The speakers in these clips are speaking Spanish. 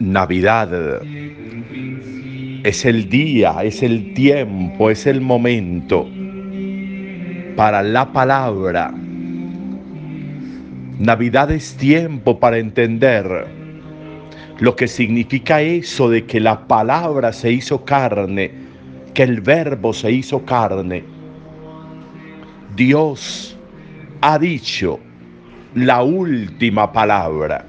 Navidad es el día, es el tiempo, es el momento para la palabra. Navidad es tiempo para entender lo que significa eso de que la palabra se hizo carne, que el verbo se hizo carne. Dios ha dicho la última palabra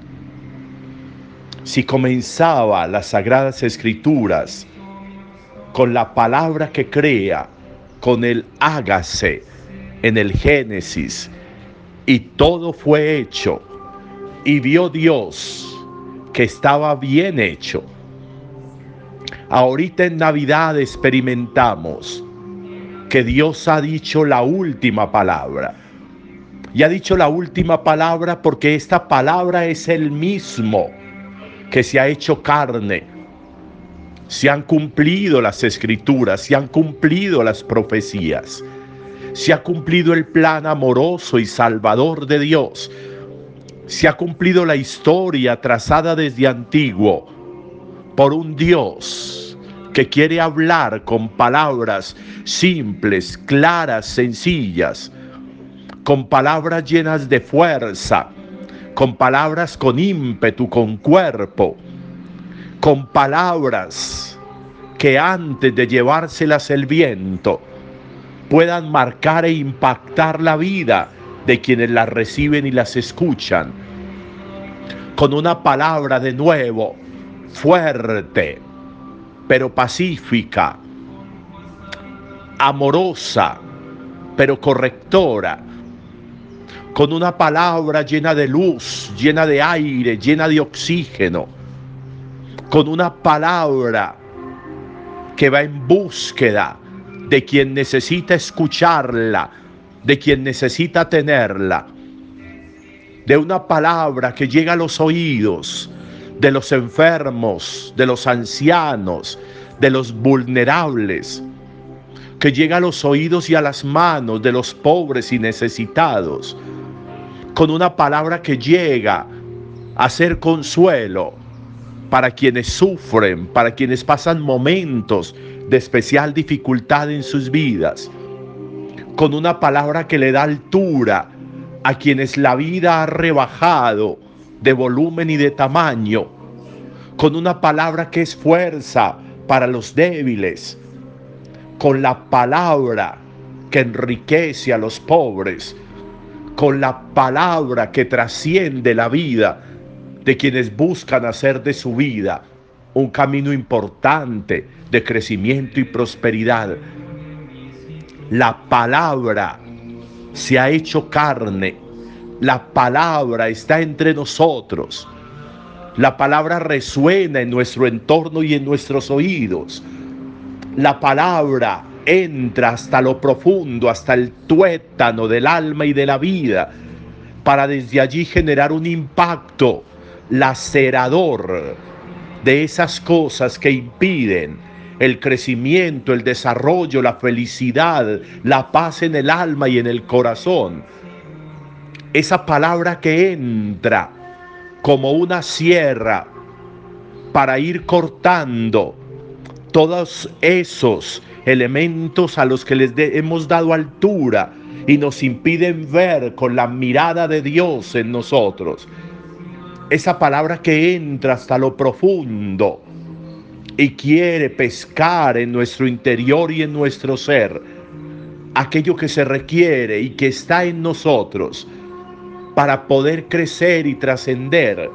si comenzaba las sagradas escrituras con la palabra que crea, con el hágase en el Génesis, y todo fue hecho, y vio Dios que estaba bien hecho. Ahorita en Navidad experimentamos que Dios ha dicho la última palabra. Y ha dicho la última palabra porque esta palabra es el mismo que se ha hecho carne. Se han cumplido las escrituras, se han cumplido las profecías, se ha cumplido el plan amoroso y salvador de Dios, se ha cumplido la historia trazada desde antiguo por un Dios que quiere hablar con palabras simples, claras, sencillas, con palabras llenas de fuerza, con palabras con ímpetu, con cuerpo, con palabras que antes de llevárselas el viento puedan marcar e impactar la vida de quienes las reciben y las escuchan. Con una palabra de nuevo fuerte, pero pacífica, amorosa, pero correctora, con una palabra llena de luz, llena de aire, llena de oxígeno, con una palabra que va en búsqueda de quien necesita escucharla, de quien necesita tenerla, de una palabra que llega a los oídos de los enfermos, de los ancianos, de los vulnerables, que llega a los oídos y a las manos de los pobres y necesitados, con una palabra que llega a ser consuelo para quienes sufren, para quienes pasan momentos de especial dificultad en sus vidas, con una palabra que le da altura a quienes la vida ha rebajado de volumen y de tamaño, con una palabra que es fuerza para los débiles, con la palabra que enriquece a los pobres, con la palabra que trasciende la vida de quienes buscan hacer de su vida un camino importante de crecimiento y prosperidad. La palabra se ha hecho carne, la palabra está entre nosotros, la palabra resuena en nuestro entorno y en nuestros oídos, la palabra entra hasta lo profundo, hasta el tuétano del alma y de la vida, para desde allí generar un impacto lacerador de esas cosas que impiden el crecimiento, el desarrollo, la felicidad, la paz en el alma y en el corazón. Esa palabra que entra como una sierra para ir cortando todos esos elementos a los que les hemos dado altura y nos impiden ver con la mirada de Dios en nosotros. Esa palabra que entra hasta lo profundo y quiere pescar en nuestro interior y en nuestro ser aquello que se requiere y que está en nosotros para poder crecer y trascender.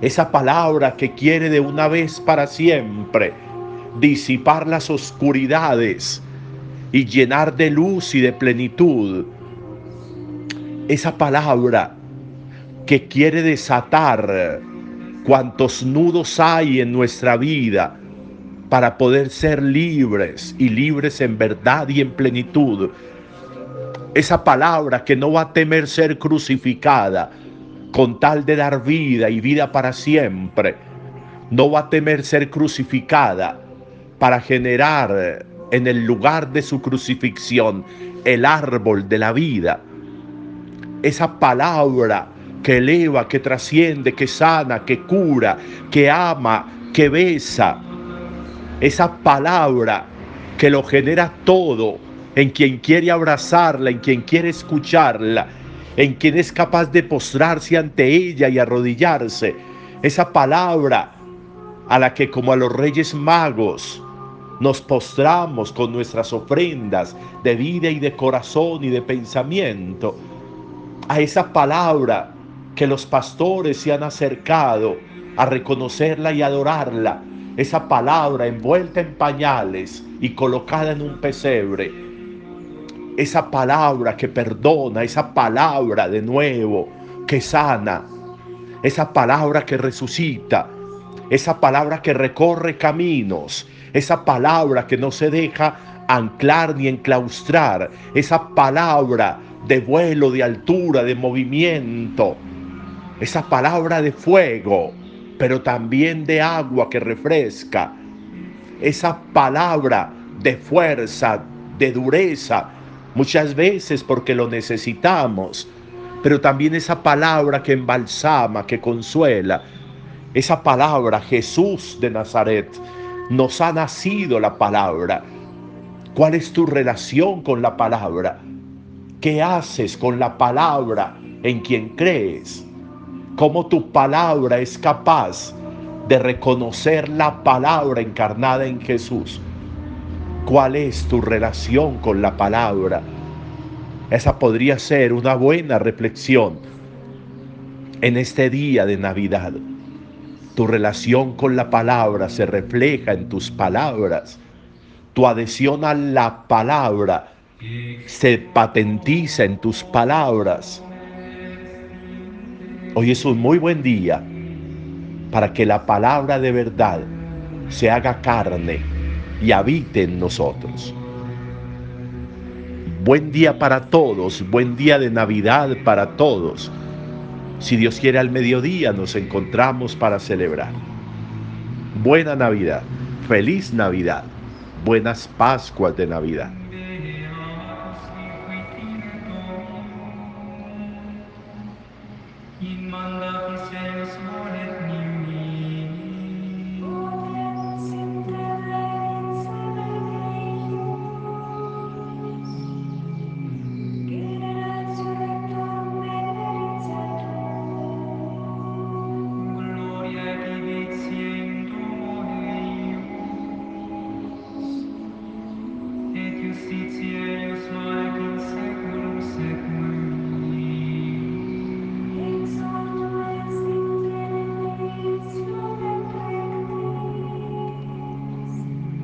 Esa palabra que quiere de una vez para siempre disipar las oscuridades y llenar de luz y de plenitud. Esa palabra que quiere desatar cuantos nudos hay en nuestra vida para poder ser libres y libres en verdad y en plenitud. Esa palabra que no va a temer ser crucificada con tal de dar vida y vida para siempre. No va a temer ser crucificada para generar en el lugar de su crucifixión el árbol de la vida. Esa palabra que eleva, que trasciende, que sana, que cura, que ama, que besa. Esa palabra que lo genera todo en quien quiere abrazarla, en quien quiere escucharla, en quien es capaz de postrarse ante ella y arrodillarse. Esa palabra a la que como a los reyes magos nos postramos con nuestras ofrendas de vida y de corazón y de pensamiento. A esa palabra que los pastores se han acercado a reconocerla y adorarla. Esa palabra envuelta en pañales y colocada en un pesebre. Esa palabra que perdona, esa palabra de nuevo que sana, esa palabra que resucita, esa palabra que recorre caminos, esa palabra que no se deja anclar ni enclaustrar, esa palabra de vuelo, de altura, de movimiento, esa palabra de fuego, pero también de agua que refresca, esa palabra de fuerza, de dureza, muchas veces porque lo necesitamos, pero también esa palabra que embalsama, que consuela, esa palabra Jesús de Nazaret, nos ha nacido la palabra. ¿Cuál es tu relación con la palabra? ¿Qué haces con la palabra en quien crees? cómo tu palabra es capaz de reconocer la palabra encarnada en Jesús. ¿Cuál es tu relación con la palabra? Esa podría ser una buena reflexión en este día de Navidad. Tu relación con la palabra se refleja en tus palabras. Tu adhesión a la palabra se patentiza en tus palabras. Hoy es un muy buen día para que la palabra de verdad se haga carne y habite en nosotros. Buen día para todos, buen día de Navidad para todos. Si Dios quiere al mediodía nos encontramos para celebrar. Buena Navidad, feliz Navidad, buenas Pascuas de Navidad.